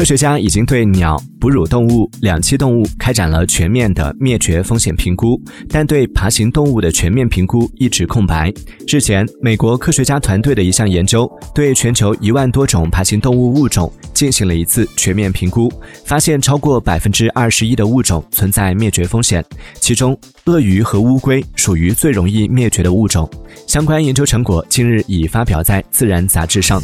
科学家已经对鸟哺乳动物两栖动物开展了全面的灭绝风险评估但对爬行动物的全面评估一直空白。日前美国科学家团队的一项研究对全球一万多种爬行动物物种进行了一次全面评估发现超过百分之二十一的物种存在灭绝风险其中鳄鱼和乌龟属于最容易灭绝的物种。相关研究成果近日已发表在自然杂志上。